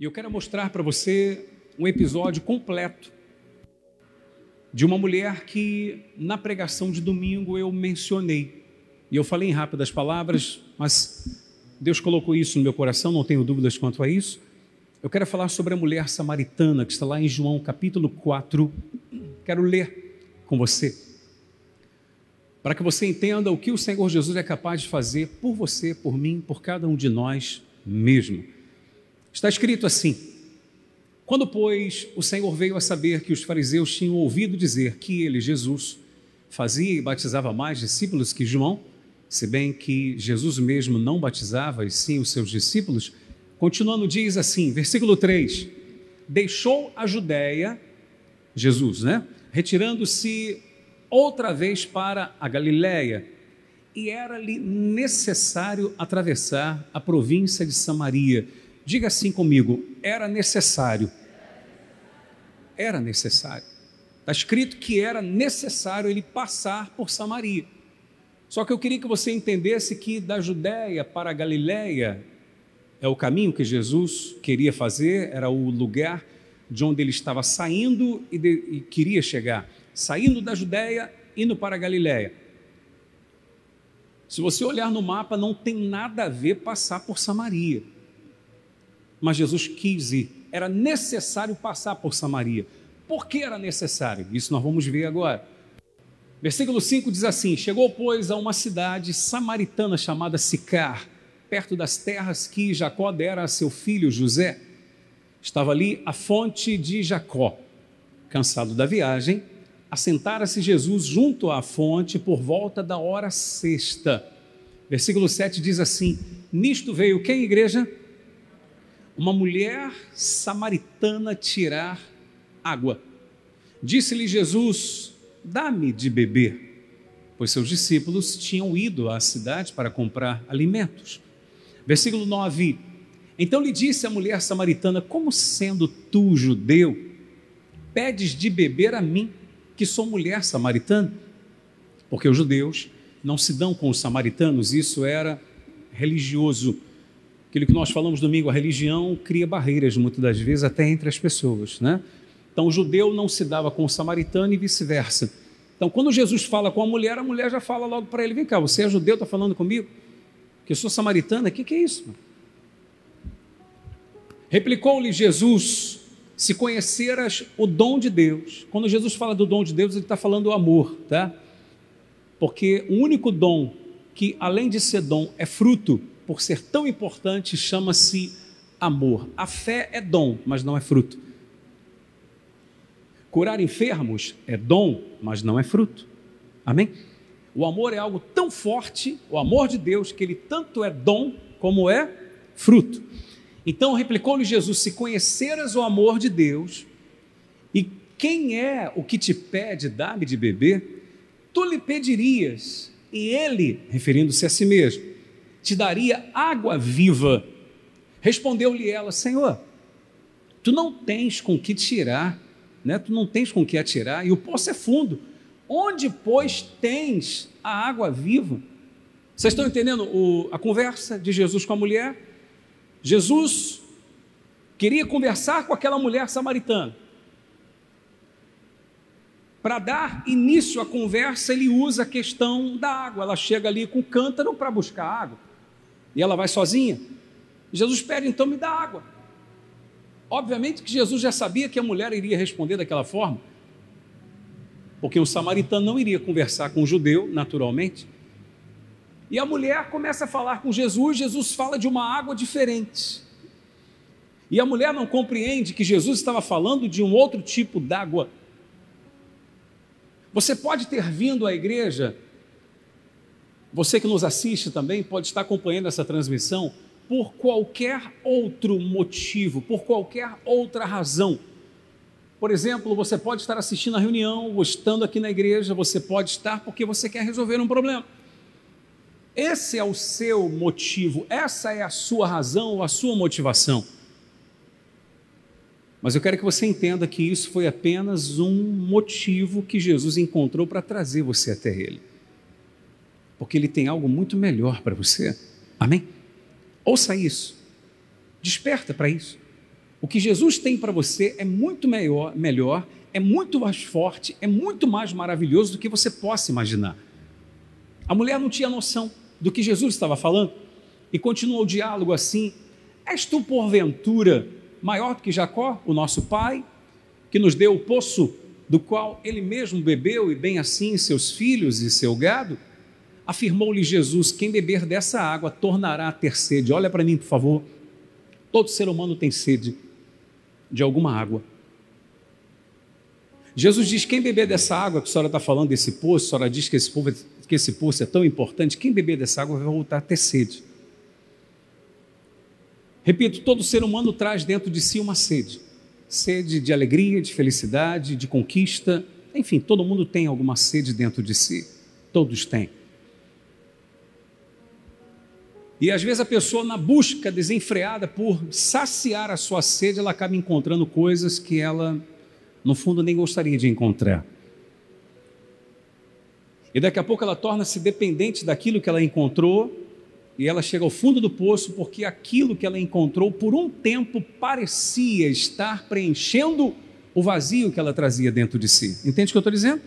E eu quero mostrar para você um episódio completo de uma mulher que na pregação de domingo eu mencionei. E eu falei em rápidas palavras, mas Deus colocou isso no meu coração, não tenho dúvidas quanto a isso. Eu quero falar sobre a mulher samaritana que está lá em João capítulo 4. Quero ler com você. Para que você entenda o que o Senhor Jesus é capaz de fazer por você, por mim, por cada um de nós mesmo. Está escrito assim: Quando, pois, o Senhor veio a saber que os fariseus tinham ouvido dizer que ele, Jesus, fazia e batizava mais discípulos que João, se bem que Jesus mesmo não batizava, e sim os seus discípulos, continuando, diz assim, versículo 3: Deixou a Judéia, Jesus, né? Retirando-se outra vez para a Galiléia, e era-lhe necessário atravessar a província de Samaria. Diga assim comigo: era necessário. Era necessário. Está escrito que era necessário ele passar por Samaria. Só que eu queria que você entendesse que da Judéia para a Galiléia é o caminho que Jesus queria fazer, era o lugar de onde ele estava saindo e, de, e queria chegar. Saindo da Judéia, indo para a Galiléia. Se você olhar no mapa, não tem nada a ver passar por Samaria mas Jesus quis ir. Era necessário passar por Samaria. Por que era necessário? Isso nós vamos ver agora. Versículo 5 diz assim: Chegou, pois, a uma cidade samaritana chamada Sicar, perto das terras que Jacó dera a seu filho José. Estava ali a fonte de Jacó. Cansado da viagem, assentara-se Jesus junto à fonte por volta da hora sexta. Versículo 7 diz assim: Nisto veio quem, igreja? Uma mulher samaritana tirar água. Disse-lhe Jesus: Dá-me de beber, pois seus discípulos tinham ido à cidade para comprar alimentos. Versículo 9: Então lhe disse a mulher samaritana: Como sendo tu judeu, pedes de beber a mim, que sou mulher samaritana? Porque os judeus não se dão com os samaritanos, isso era religioso Aquilo que nós falamos domingo, a religião cria barreiras muitas das vezes até entre as pessoas, né? Então o judeu não se dava com o samaritano e vice-versa. Então quando Jesus fala com a mulher, a mulher já fala logo para ele: vem cá, você é judeu, está falando comigo? Que eu sou samaritana, o que, que é isso? Replicou-lhe Jesus: se conheceras o dom de Deus. Quando Jesus fala do dom de Deus, ele está falando do amor, tá? Porque o único dom que, além de ser dom, é fruto por ser tão importante, chama-se amor. A fé é dom, mas não é fruto. Curar enfermos é dom, mas não é fruto. Amém? O amor é algo tão forte, o amor de Deus, que ele tanto é dom como é fruto. Então replicou-lhe Jesus: Se conheceras o amor de Deus, e quem é o que te pede, dá-me de beber, tu lhe pedirias, e ele, referindo-se a si mesmo, te daria água viva. Respondeu-lhe ela: Senhor, tu não tens com que tirar, né? tu não tens com que atirar, e o poço é fundo. Onde, pois, tens a água viva? Vocês estão entendendo o, a conversa de Jesus com a mulher? Jesus queria conversar com aquela mulher samaritana. Para dar início à conversa, ele usa a questão da água. Ela chega ali com o cântaro para buscar água e ela vai sozinha. Jesus pede, então me dá água. Obviamente que Jesus já sabia que a mulher iria responder daquela forma, porque o samaritano não iria conversar com o judeu, naturalmente. E a mulher começa a falar com Jesus, Jesus fala de uma água diferente. E a mulher não compreende que Jesus estava falando de um outro tipo d'água. Você pode ter vindo à igreja você que nos assiste também pode estar acompanhando essa transmissão por qualquer outro motivo, por qualquer outra razão. Por exemplo, você pode estar assistindo a reunião, ou estando aqui na igreja, você pode estar porque você quer resolver um problema. Esse é o seu motivo, essa é a sua razão, a sua motivação. Mas eu quero que você entenda que isso foi apenas um motivo que Jesus encontrou para trazer você até Ele porque Ele tem algo muito melhor para você. Amém? Ouça isso. Desperta para isso. O que Jesus tem para você é muito melhor, melhor, é muito mais forte, é muito mais maravilhoso do que você possa imaginar. A mulher não tinha noção do que Jesus estava falando e continuou o diálogo assim: És tu, porventura, maior do que Jacó, o nosso pai, que nos deu o poço do qual ele mesmo bebeu, e bem assim seus filhos e seu gado? Afirmou-lhe Jesus: Quem beber dessa água tornará a ter sede. Olha para mim, por favor. Todo ser humano tem sede de alguma água. Jesus diz: quem beber dessa água que a senhora está falando, desse poço, a senhora diz que esse, povo, que esse poço é tão importante, quem beber dessa água vai voltar a ter sede. Repito, todo ser humano traz dentro de si uma sede. Sede de alegria, de felicidade, de conquista. Enfim, todo mundo tem alguma sede dentro de si. Todos têm. E às vezes a pessoa, na busca desenfreada por saciar a sua sede, ela acaba encontrando coisas que ela, no fundo, nem gostaria de encontrar. E daqui a pouco ela torna-se dependente daquilo que ela encontrou, e ela chega ao fundo do poço porque aquilo que ela encontrou, por um tempo, parecia estar preenchendo o vazio que ela trazia dentro de si. Entende o que eu estou dizendo?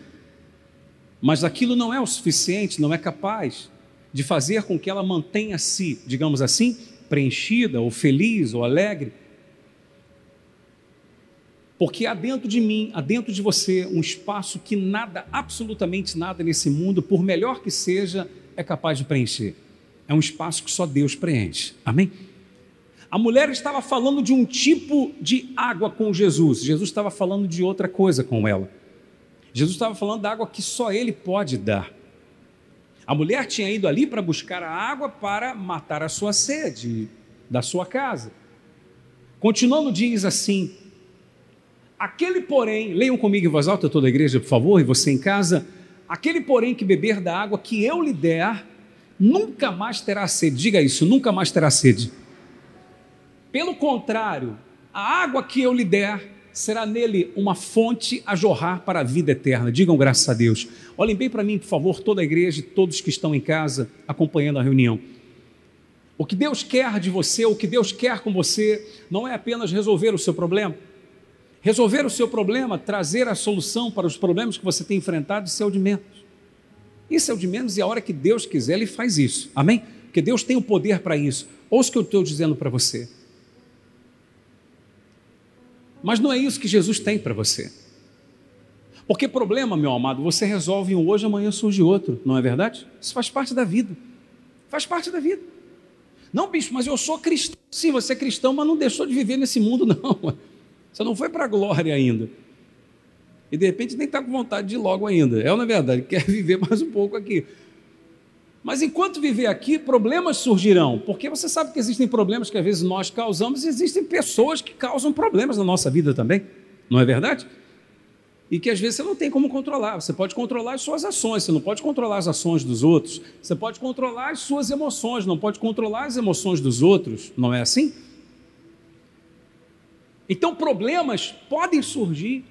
Mas aquilo não é o suficiente, não é capaz de fazer com que ela mantenha-se, digamos assim, preenchida, ou feliz, ou alegre. Porque há dentro de mim, há dentro de você, um espaço que nada, absolutamente nada nesse mundo, por melhor que seja, é capaz de preencher. É um espaço que só Deus preenche. Amém? A mulher estava falando de um tipo de água com Jesus. Jesus estava falando de outra coisa com ela. Jesus estava falando da água que só Ele pode dar. A mulher tinha ido ali para buscar a água para matar a sua sede da sua casa. Continuando, diz assim: Aquele, porém, leiam comigo em voz alta toda a igreja, por favor, e você em casa. Aquele, porém, que beber da água que eu lhe der, nunca mais terá sede. Diga isso, nunca mais terá sede. Pelo contrário, a água que eu lhe der será nele uma fonte a jorrar para a vida eterna. Digam graças a Deus. Olhem bem para mim, por favor, toda a igreja e todos que estão em casa acompanhando a reunião. O que Deus quer de você, o que Deus quer com você, não é apenas resolver o seu problema. Resolver o seu problema, trazer a solução para os problemas que você tem enfrentado, isso é o de menos. Isso é o de menos e a hora que Deus quiser, Ele faz isso. Amém? Porque Deus tem o poder para isso. Ouça o que eu estou dizendo para você. Mas não é isso que Jesus tem para você. Porque problema, meu amado, você resolve um hoje, amanhã surge outro, não é verdade? Isso faz parte da vida. Faz parte da vida. Não, bicho, mas eu sou cristão. Sim, você é cristão, mas não deixou de viver nesse mundo, não. Você não foi para a glória ainda. E de repente nem está com vontade de ir logo ainda. É ou é verdade? Quer viver mais um pouco aqui. Mas enquanto viver aqui, problemas surgirão, porque você sabe que existem problemas que às vezes nós causamos e existem pessoas que causam problemas na nossa vida também, não é verdade? E que às vezes você não tem como controlar. Você pode controlar as suas ações, você não pode controlar as ações dos outros. Você pode controlar as suas emoções, não pode controlar as emoções dos outros, não é assim? Então, problemas podem surgir,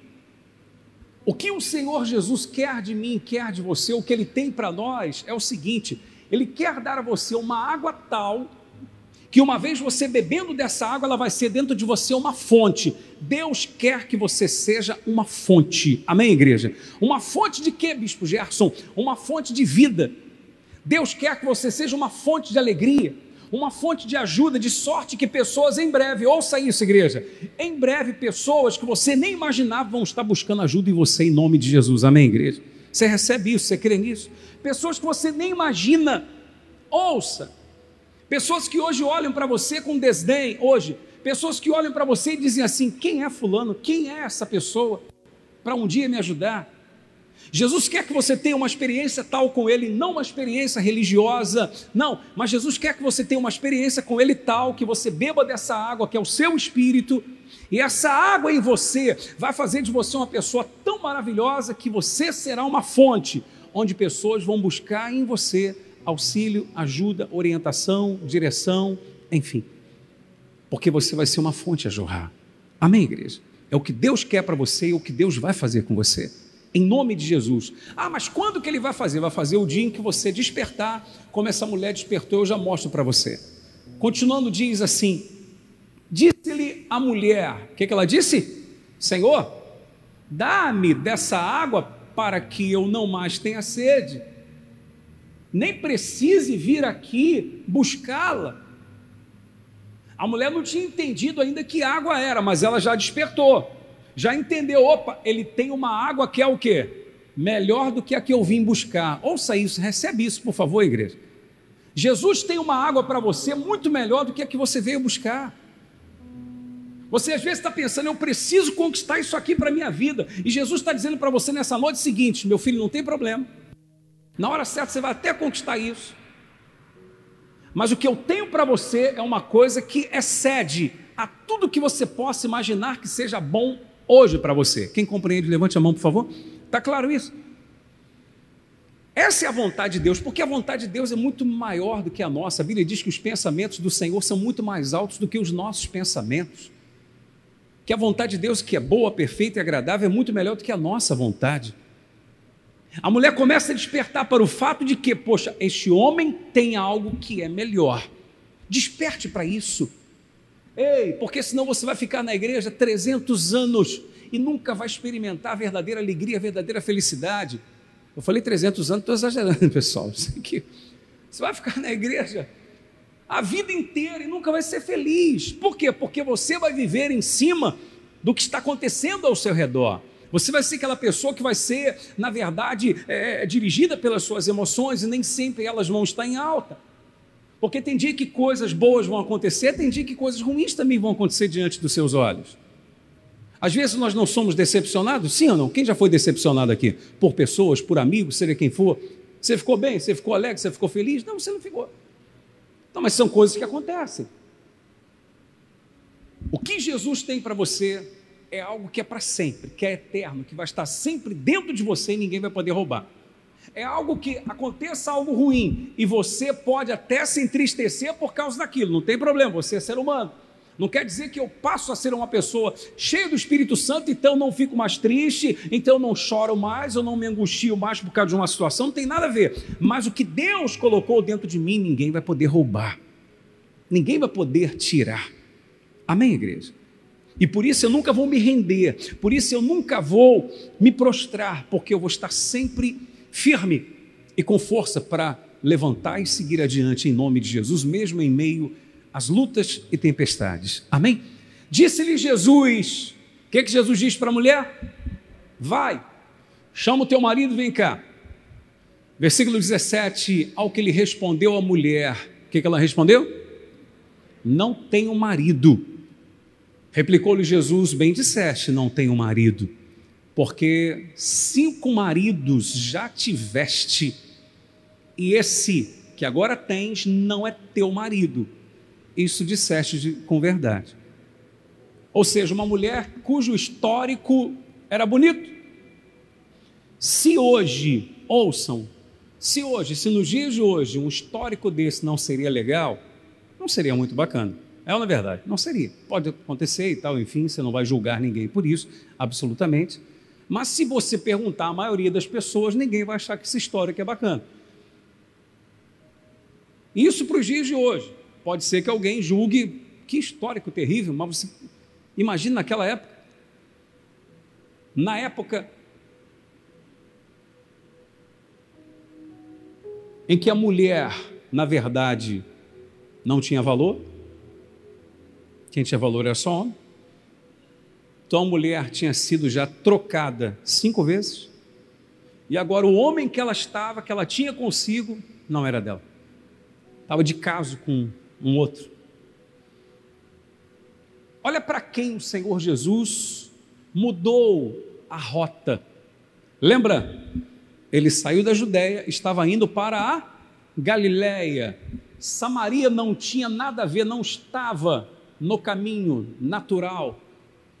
o que o Senhor Jesus quer de mim, quer de você, o que Ele tem para nós é o seguinte: Ele quer dar a você uma água tal que uma vez você bebendo dessa água, ela vai ser dentro de você uma fonte. Deus quer que você seja uma fonte. Amém, igreja? Uma fonte de quê, Bispo Gerson? Uma fonte de vida. Deus quer que você seja uma fonte de alegria uma fonte de ajuda, de sorte que pessoas em breve, ouça isso, igreja, em breve pessoas que você nem imaginava vão estar buscando ajuda em você em nome de Jesus, amém, igreja? Você recebe isso, você crê nisso? Pessoas que você nem imagina, ouça, pessoas que hoje olham para você com desdém, hoje, pessoas que olham para você e dizem assim: quem é Fulano? Quem é essa pessoa? Para um dia me ajudar. Jesus quer que você tenha uma experiência tal com Ele, não uma experiência religiosa, não, mas Jesus quer que você tenha uma experiência com Ele tal, que você beba dessa água, que é o seu espírito, e essa água em você vai fazer de você uma pessoa tão maravilhosa que você será uma fonte onde pessoas vão buscar em você auxílio, ajuda, orientação, direção, enfim, porque você vai ser uma fonte a jorrar. Amém, igreja? É o que Deus quer para você e o que Deus vai fazer com você em nome de Jesus. Ah, mas quando que ele vai fazer? Vai fazer o dia em que você despertar, como essa mulher despertou, eu já mostro para você. Continuando, diz assim: Disse-lhe a mulher, o que, que ela disse? Senhor, dá-me dessa água para que eu não mais tenha sede. Nem precise vir aqui buscá-la. A mulher não tinha entendido ainda que água era, mas ela já despertou. Já entendeu, opa, ele tem uma água que é o quê? Melhor do que a que eu vim buscar. Ouça isso, recebe isso, por favor, igreja. Jesus tem uma água para você muito melhor do que a que você veio buscar. Você às vezes está pensando, eu preciso conquistar isso aqui para a minha vida. E Jesus está dizendo para você nessa noite o seguinte: meu filho, não tem problema. Na hora certa você vai até conquistar isso. Mas o que eu tenho para você é uma coisa que excede a tudo que você possa imaginar que seja bom hoje para você. Quem compreende, levante a mão, por favor. Está claro isso? Essa é a vontade de Deus, porque a vontade de Deus é muito maior do que a nossa. A Bíblia diz que os pensamentos do Senhor são muito mais altos do que os nossos pensamentos. Que a vontade de Deus, que é boa, perfeita e agradável, é muito melhor do que a nossa vontade. A mulher começa a despertar para o fato de que, poxa, este homem tem algo que é melhor. Desperte para isso. Ei, porque senão você vai ficar na igreja 300 anos e nunca vai experimentar a verdadeira alegria, a verdadeira felicidade. Eu falei 300 anos, estou exagerando, pessoal. Você vai ficar na igreja a vida inteira e nunca vai ser feliz. Por quê? Porque você vai viver em cima do que está acontecendo ao seu redor. Você vai ser aquela pessoa que vai ser, na verdade, é, dirigida pelas suas emoções e nem sempre elas vão estar em alta. Porque tem dia que coisas boas vão acontecer, tem dia que coisas ruins também vão acontecer diante dos seus olhos. Às vezes nós não somos decepcionados, sim ou não? Quem já foi decepcionado aqui? Por pessoas, por amigos, seja quem for. Você ficou bem? Você ficou alegre? Você ficou feliz? Não, você não ficou. Não, mas são coisas que acontecem. O que Jesus tem para você é algo que é para sempre, que é eterno, que vai estar sempre dentro de você e ninguém vai poder roubar. É algo que aconteça algo ruim e você pode até se entristecer por causa daquilo, não tem problema, você é ser humano. Não quer dizer que eu passo a ser uma pessoa cheia do Espírito Santo, então não fico mais triste, então não choro mais, eu não me angustio mais por causa de uma situação, não tem nada a ver. Mas o que Deus colocou dentro de mim, ninguém vai poder roubar, ninguém vai poder tirar. Amém, igreja? E por isso eu nunca vou me render, por isso eu nunca vou me prostrar, porque eu vou estar sempre firme e com força para levantar e seguir adiante em nome de Jesus, mesmo em meio as lutas e tempestades. Amém? Disse-lhe Jesus: O que, que Jesus disse para a mulher? Vai, chama o teu marido, vem cá. Versículo 17: Ao que lhe respondeu a mulher, o que, que ela respondeu? Não tenho marido. Replicou-lhe Jesus: Bem disseste, não tenho marido, porque cinco maridos já tiveste, e esse que agora tens não é teu marido isso disseste com verdade. Ou seja, uma mulher cujo histórico era bonito. Se hoje, ouçam, se hoje, se nos dias de hoje um histórico desse não seria legal, não seria muito bacana. É ou não é verdade? Não seria. Pode acontecer e tal, enfim, você não vai julgar ninguém por isso, absolutamente. Mas se você perguntar à maioria das pessoas, ninguém vai achar que essa história é bacana. Isso para os dias de hoje. Pode ser que alguém julgue que histórico terrível, mas você imagina naquela época. Na época em que a mulher, na verdade, não tinha valor, quem tinha valor era só homem. Então a mulher tinha sido já trocada cinco vezes, e agora o homem que ela estava, que ela tinha consigo, não era dela. Estava de caso com um outro. Olha para quem o Senhor Jesus mudou a rota. Lembra? Ele saiu da Judéia, estava indo para a Galiléia. Samaria não tinha nada a ver, não estava no caminho natural.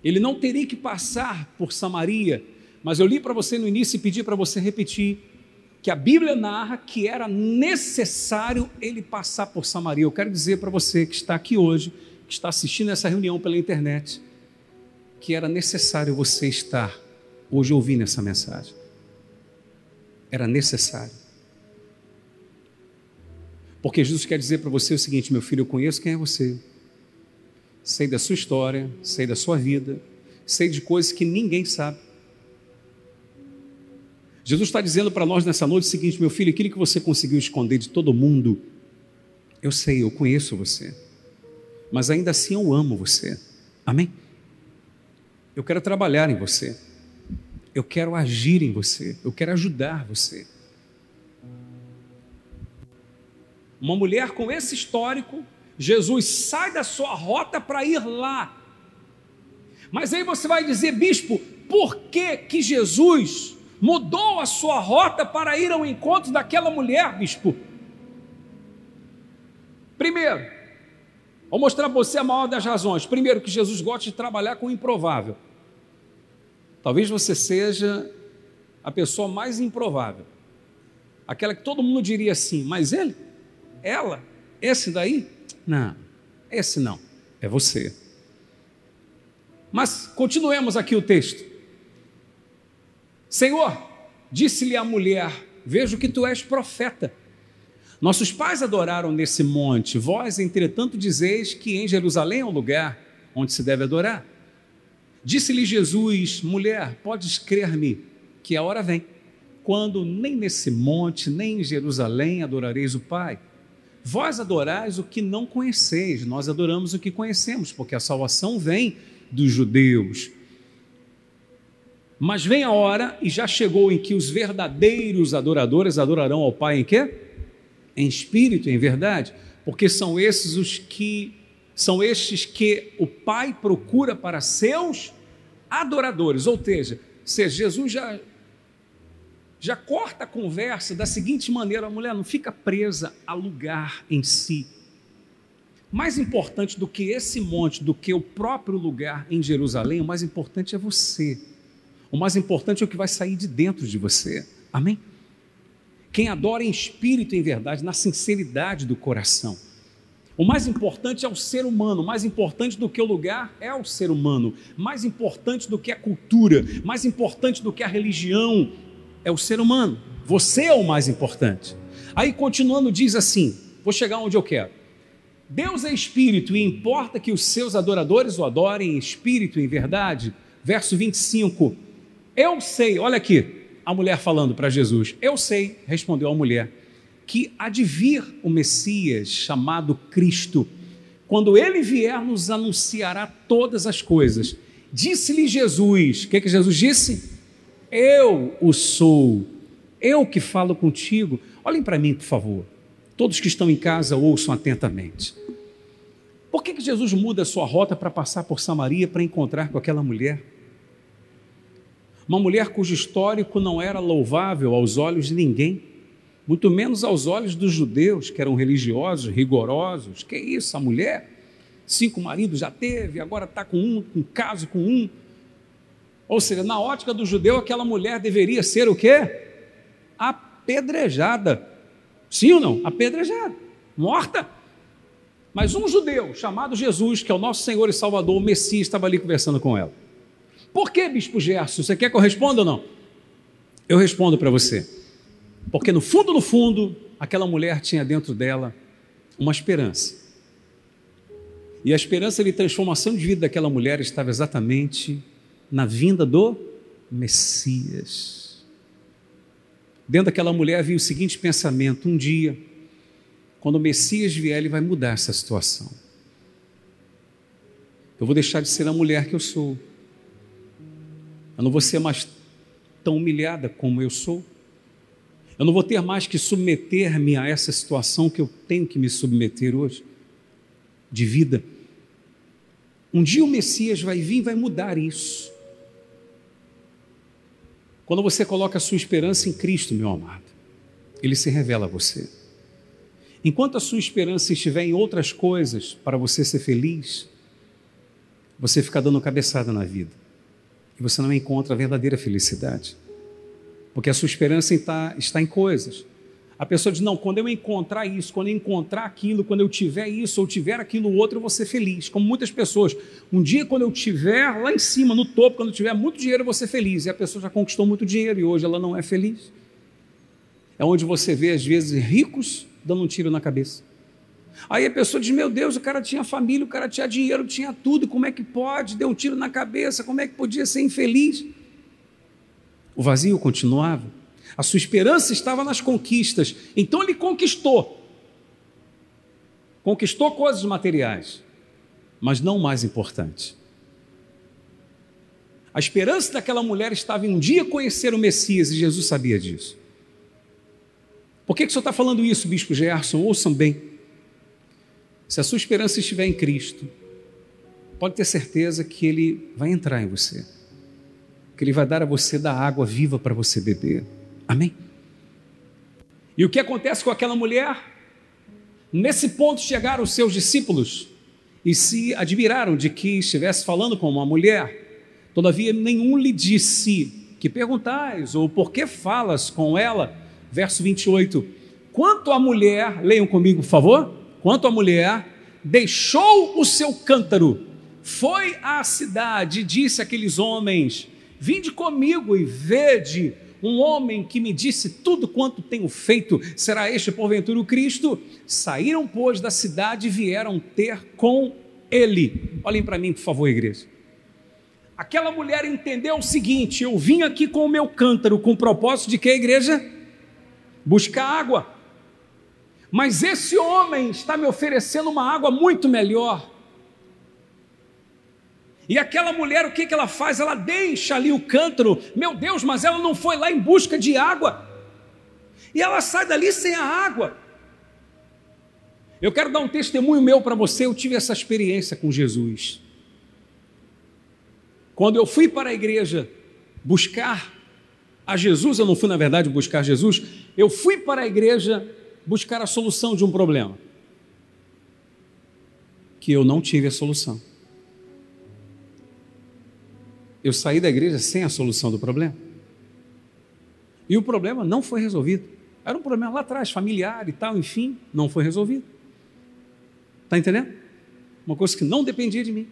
Ele não teria que passar por Samaria, mas eu li para você no início e pedi para você repetir que a Bíblia narra que era necessário ele passar por Samaria. Eu quero dizer para você que está aqui hoje, que está assistindo essa reunião pela internet, que era necessário você estar hoje ouvindo essa mensagem. Era necessário. Porque Jesus quer dizer para você o seguinte, meu filho, eu conheço quem é você. Sei da sua história, sei da sua vida, sei de coisas que ninguém sabe. Jesus está dizendo para nós nessa noite o seguinte: meu filho, aquilo que você conseguiu esconder de todo mundo, eu sei, eu conheço você, mas ainda assim eu amo você. Amém? Eu quero trabalhar em você, eu quero agir em você, eu quero ajudar você. Uma mulher com esse histórico, Jesus sai da sua rota para ir lá. Mas aí você vai dizer, bispo, por que que Jesus mudou a sua rota para ir ao encontro daquela mulher, bispo? Primeiro, vou mostrar para você a maior das razões. Primeiro, que Jesus gosta de trabalhar com o improvável. Talvez você seja a pessoa mais improvável. Aquela que todo mundo diria assim, mas ele? Ela? Esse daí? Não, esse não, é você. Mas continuemos aqui o texto. Senhor, disse-lhe a mulher: Vejo que tu és profeta. Nossos pais adoraram nesse monte, vós, entretanto, dizeis que em Jerusalém é o lugar onde se deve adorar. Disse-lhe Jesus: Mulher, podes crer-me que a hora vem, quando nem nesse monte, nem em Jerusalém adorareis o Pai. Vós adorais o que não conheceis, nós adoramos o que conhecemos, porque a salvação vem dos judeus. Mas vem a hora, e já chegou, em que os verdadeiros adoradores adorarão ao Pai em quê? Em espírito, em verdade, porque são esses os que são estes que o Pai procura para seus adoradores. Ou seja, se Jesus já já corta a conversa da seguinte maneira: a mulher não fica presa a lugar em si. Mais importante do que esse monte, do que o próprio lugar em Jerusalém, o mais importante é você. O mais importante é o que vai sair de dentro de você. Amém? Quem adora em espírito e em verdade, na sinceridade do coração. O mais importante é o ser humano, mais importante do que o lugar é o ser humano, mais importante do que a cultura, mais importante do que a religião, é o ser humano. Você é o mais importante. Aí, continuando, diz assim: vou chegar onde eu quero. Deus é espírito e importa que os seus adoradores o adorem em espírito e em verdade. Verso 25. Eu sei, olha aqui, a mulher falando para Jesus: Eu sei, respondeu a mulher, que há de vir o Messias chamado Cristo. Quando ele vier, nos anunciará todas as coisas. Disse-lhe Jesus: O que, que Jesus disse? Eu o sou, eu que falo contigo. Olhem para mim, por favor. Todos que estão em casa ouçam atentamente. Por que, que Jesus muda a sua rota para passar por Samaria para encontrar com aquela mulher? Uma mulher cujo histórico não era louvável aos olhos de ninguém, muito menos aos olhos dos judeus, que eram religiosos, rigorosos. Que isso, a mulher? Cinco maridos já teve, agora está com um, um caso com um. Ou seja, na ótica do judeu, aquela mulher deveria ser o quê? Apedrejada. Sim ou não? Apedrejada. Morta. Mas um judeu chamado Jesus, que é o nosso Senhor e Salvador, o Messias, estava ali conversando com ela. Por que, Bispo Gerson? Você quer que eu responda ou não? Eu respondo para você. Porque no fundo, no fundo, aquela mulher tinha dentro dela uma esperança. E a esperança de transformação de vida daquela mulher estava exatamente na vinda do Messias. Dentro daquela mulher havia o seguinte pensamento: um dia, quando o Messias vier, ele vai mudar essa situação. Eu vou deixar de ser a mulher que eu sou. Eu não vou ser mais tão humilhada como eu sou. Eu não vou ter mais que submeter-me a essa situação que eu tenho que me submeter hoje, de vida. Um dia o Messias vai vir e vai mudar isso. Quando você coloca a sua esperança em Cristo, meu amado, ele se revela a você. Enquanto a sua esperança estiver em outras coisas para você ser feliz, você fica dando cabeçada na vida e você não encontra a verdadeira felicidade, porque a sua esperança está, está em coisas. A pessoa diz: Não, quando eu encontrar isso, quando eu encontrar aquilo, quando eu tiver isso ou tiver aquilo outro, eu vou ser feliz. Como muitas pessoas. Um dia, quando eu tiver lá em cima, no topo, quando eu tiver muito dinheiro, eu vou ser feliz. E a pessoa já conquistou muito dinheiro e hoje ela não é feliz. É onde você vê, às vezes, ricos dando um tiro na cabeça. Aí a pessoa diz: Meu Deus, o cara tinha família, o cara tinha dinheiro, tinha tudo, como é que pode? Deu um tiro na cabeça, como é que podia ser infeliz? O vazio continuava. A sua esperança estava nas conquistas. Então ele conquistou. Conquistou coisas materiais, mas não mais importante. A esperança daquela mulher estava em um dia conhecer o Messias e Jesus sabia disso. Por que, que o senhor está falando isso, Bispo Gerson? Ouçam bem. Se a sua esperança estiver em Cristo, pode ter certeza que Ele vai entrar em você, que Ele vai dar a você da água viva para você beber. Amém? E o que acontece com aquela mulher? Nesse ponto chegaram os seus discípulos e se admiraram de que estivesse falando com uma mulher. Todavia, nenhum lhe disse: Que perguntais? Ou por que falas com ela? Verso 28. Quanto a mulher, leiam comigo, por favor. Quanto a mulher deixou o seu cântaro, foi à cidade e disse àqueles homens: Vinde comigo e vede um homem que me disse tudo quanto tenho feito, será este porventura o Cristo? Saíram, pois, da cidade e vieram ter com ele. Olhem para mim, por favor, igreja. Aquela mulher entendeu o seguinte: eu vim aqui com o meu cântaro com o propósito de que a igreja buscar água. Mas esse homem está me oferecendo uma água muito melhor. E aquela mulher, o que, que ela faz? Ela deixa ali o cântaro, meu Deus, mas ela não foi lá em busca de água. E ela sai dali sem a água. Eu quero dar um testemunho meu para você, eu tive essa experiência com Jesus. Quando eu fui para a igreja buscar a Jesus, eu não fui, na verdade, buscar Jesus, eu fui para a igreja buscar a solução de um problema. Que eu não tive a solução eu saí da igreja sem a solução do problema. E o problema não foi resolvido. Era um problema lá atrás, familiar e tal, enfim, não foi resolvido. Está entendendo? Uma coisa que não dependia de mim.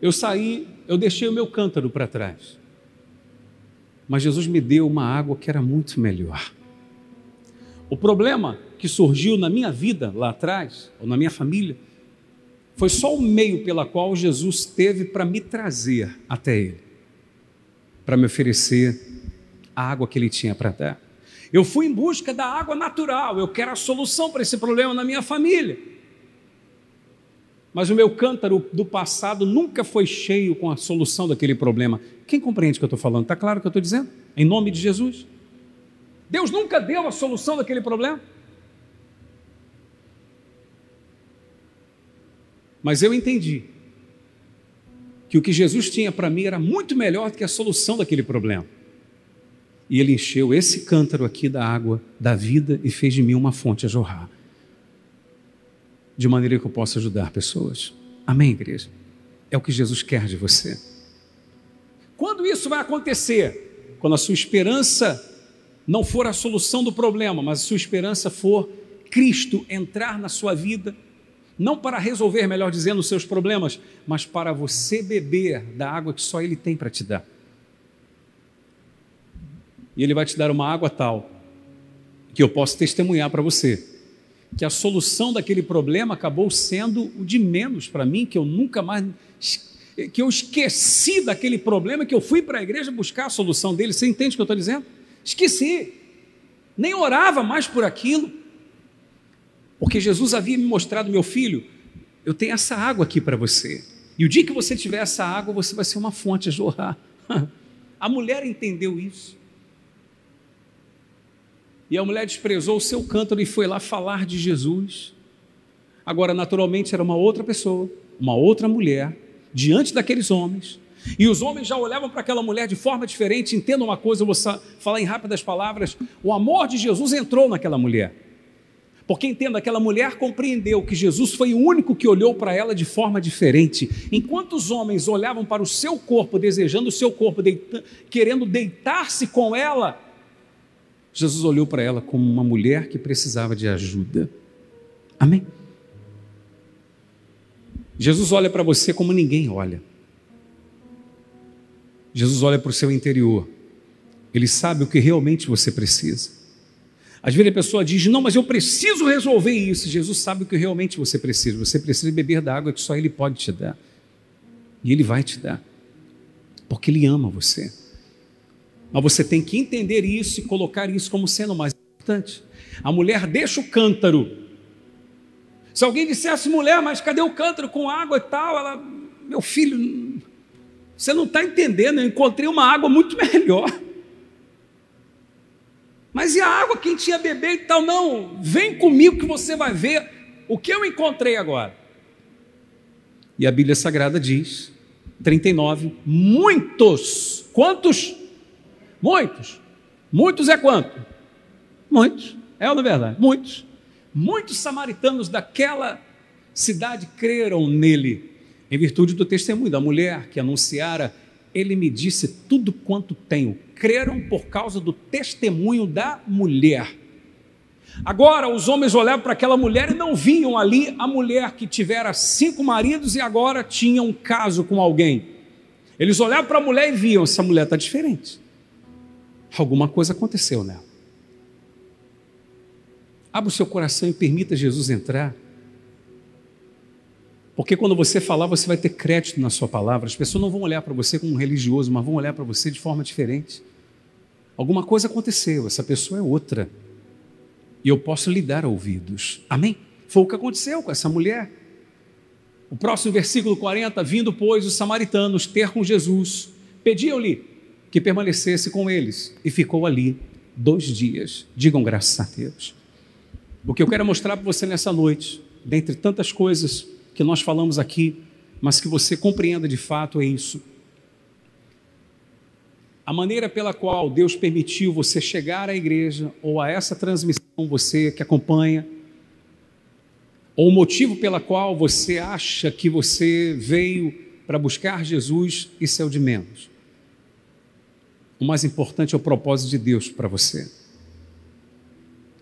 Eu saí, eu deixei o meu cântaro para trás. Mas Jesus me deu uma água que era muito melhor. O problema que surgiu na minha vida lá atrás, ou na minha família, foi só o meio pela qual Jesus teve para me trazer até Ele, para me oferecer a água que Ele tinha para dar. Eu fui em busca da água natural, eu quero a solução para esse problema na minha família. Mas o meu cântaro do passado nunca foi cheio com a solução daquele problema. Quem compreende o que eu estou falando? Está claro o que eu estou dizendo? Em nome de Jesus. Deus nunca deu a solução daquele problema. Mas eu entendi que o que Jesus tinha para mim era muito melhor do que a solução daquele problema. E ele encheu esse cântaro aqui da água da vida e fez de mim uma fonte a jorrar. De maneira que eu possa ajudar pessoas. Amém, igreja? É o que Jesus quer de você. Quando isso vai acontecer? Quando a sua esperança não for a solução do problema, mas a sua esperança for Cristo entrar na sua vida não para resolver, melhor dizendo, os seus problemas, mas para você beber da água que só Ele tem para te dar. E Ele vai te dar uma água tal que eu posso testemunhar para você que a solução daquele problema acabou sendo o de menos para mim, que eu nunca mais que eu esqueci daquele problema, que eu fui para a igreja buscar a solução dele. Você entende o que eu estou dizendo? Esqueci. Nem orava mais por aquilo. Porque Jesus havia me mostrado, meu filho, eu tenho essa água aqui para você. E o dia que você tiver essa água, você vai ser uma fonte a jorrar. A mulher entendeu isso. E a mulher desprezou o seu cântaro e foi lá falar de Jesus. Agora, naturalmente, era uma outra pessoa, uma outra mulher, diante daqueles homens. E os homens já olhavam para aquela mulher de forma diferente. Entenda uma coisa, eu vou falar em rápidas palavras: o amor de Jesus entrou naquela mulher. Porque entenda, aquela mulher compreendeu que Jesus foi o único que olhou para ela de forma diferente. Enquanto os homens olhavam para o seu corpo, desejando o seu corpo, deita querendo deitar-se com ela, Jesus olhou para ela como uma mulher que precisava de ajuda. Amém? Jesus olha para você como ninguém olha. Jesus olha para o seu interior. Ele sabe o que realmente você precisa. Às vezes a pessoa diz: Não, mas eu preciso resolver isso. Jesus sabe o que realmente você precisa. Você precisa beber da água que só Ele pode te dar. E Ele vai te dar. Porque Ele ama você. Mas você tem que entender isso e colocar isso como sendo o mais importante. A mulher deixa o cântaro. Se alguém dissesse, mulher, mas cadê o cântaro com água e tal? Ela, meu filho, você não está entendendo, eu encontrei uma água muito melhor. Mas e a água quem tinha beber e tal? Não, vem comigo que você vai ver o que eu encontrei agora. E a Bíblia Sagrada diz, 39, muitos, quantos? Muitos. Muitos é quanto? Muitos. É ou não é verdade? Muitos. Muitos samaritanos daquela cidade creram nele, em virtude do testemunho da mulher que anunciara: Ele me disse tudo quanto tenho creram por causa do testemunho da mulher. Agora, os homens olhavam para aquela mulher e não viam ali a mulher que tivera cinco maridos e agora tinha um caso com alguém. Eles olhavam para a mulher e viam: essa mulher está diferente. Alguma coisa aconteceu nela. Abra o seu coração e permita Jesus entrar. Porque quando você falar, você vai ter crédito na sua palavra. As pessoas não vão olhar para você como um religioso, mas vão olhar para você de forma diferente. Alguma coisa aconteceu, essa pessoa é outra. E eu posso lhe dar ouvidos. Amém? Foi o que aconteceu com essa mulher. O próximo versículo 40, vindo, pois, os samaritanos ter com Jesus, pediam-lhe que permanecesse com eles, e ficou ali dois dias. Digam graças a Deus. O que eu quero mostrar para você nessa noite, dentre tantas coisas que nós falamos aqui, mas que você compreenda de fato, é isso a maneira pela qual Deus permitiu você chegar à igreja ou a essa transmissão, você que acompanha, ou o motivo pela qual você acha que você veio para buscar Jesus, isso é o de menos. O mais importante é o propósito de Deus para você.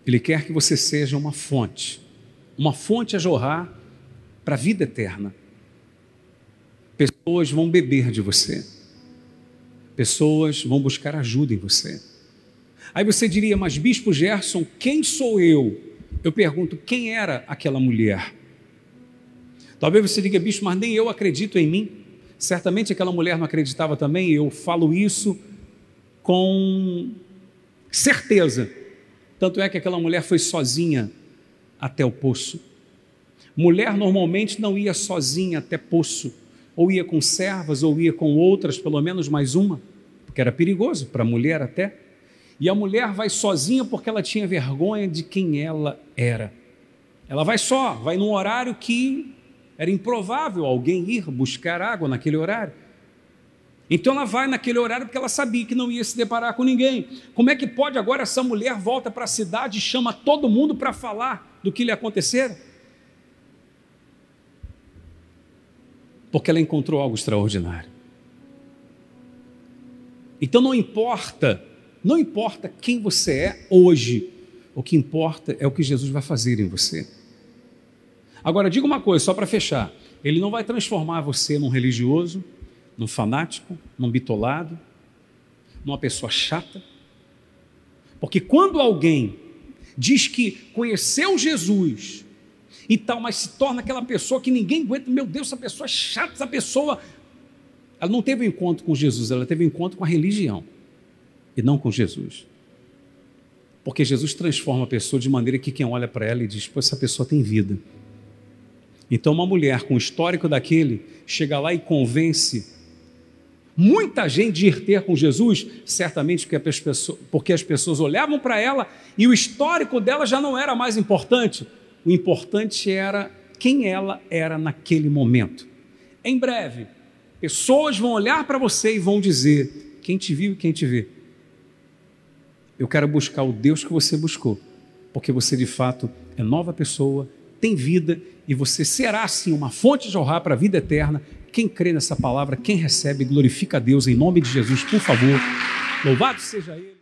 Ele quer que você seja uma fonte, uma fonte a jorrar para a vida eterna. Pessoas vão beber de você pessoas vão buscar ajuda em você. Aí você diria, mas Bispo Gerson, quem sou eu? Eu pergunto, quem era aquela mulher? Talvez você diga, Bispo, mas nem eu acredito em mim. Certamente aquela mulher não acreditava também, eu falo isso com certeza. Tanto é que aquela mulher foi sozinha até o poço. Mulher normalmente não ia sozinha até poço ou ia com servas, ou ia com outras, pelo menos mais uma, porque era perigoso para a mulher até. E a mulher vai sozinha porque ela tinha vergonha de quem ela era. Ela vai só, vai num horário que era improvável alguém ir buscar água naquele horário. Então ela vai naquele horário porque ela sabia que não ia se deparar com ninguém. Como é que pode agora essa mulher volta para a cidade e chama todo mundo para falar do que lhe aconteceu? Porque ela encontrou algo extraordinário. Então não importa, não importa quem você é hoje, o que importa é o que Jesus vai fazer em você. Agora, diga uma coisa, só para fechar: Ele não vai transformar você num religioso, num fanático, num bitolado, numa pessoa chata. Porque quando alguém diz que conheceu Jesus, e tal, mas se torna aquela pessoa que ninguém aguenta. Meu Deus, essa pessoa é chata, essa pessoa. Ela não teve um encontro com Jesus, ela teve um encontro com a religião e não com Jesus. Porque Jesus transforma a pessoa de maneira que quem olha para ela e diz: Pô, essa pessoa tem vida. Então, uma mulher com o histórico daquele chega lá e convence muita gente de ir ter com Jesus, certamente porque as pessoas, porque as pessoas olhavam para ela e o histórico dela já não era mais importante, o importante era quem ela era naquele momento. Em breve, pessoas vão olhar para você e vão dizer: quem te viu e quem te vê. Eu quero buscar o Deus que você buscou, porque você de fato é nova pessoa, tem vida e você será assim uma fonte de honrar para a vida eterna. Quem crê nessa palavra, quem recebe, glorifica a Deus em nome de Jesus, por favor. Louvado seja Ele.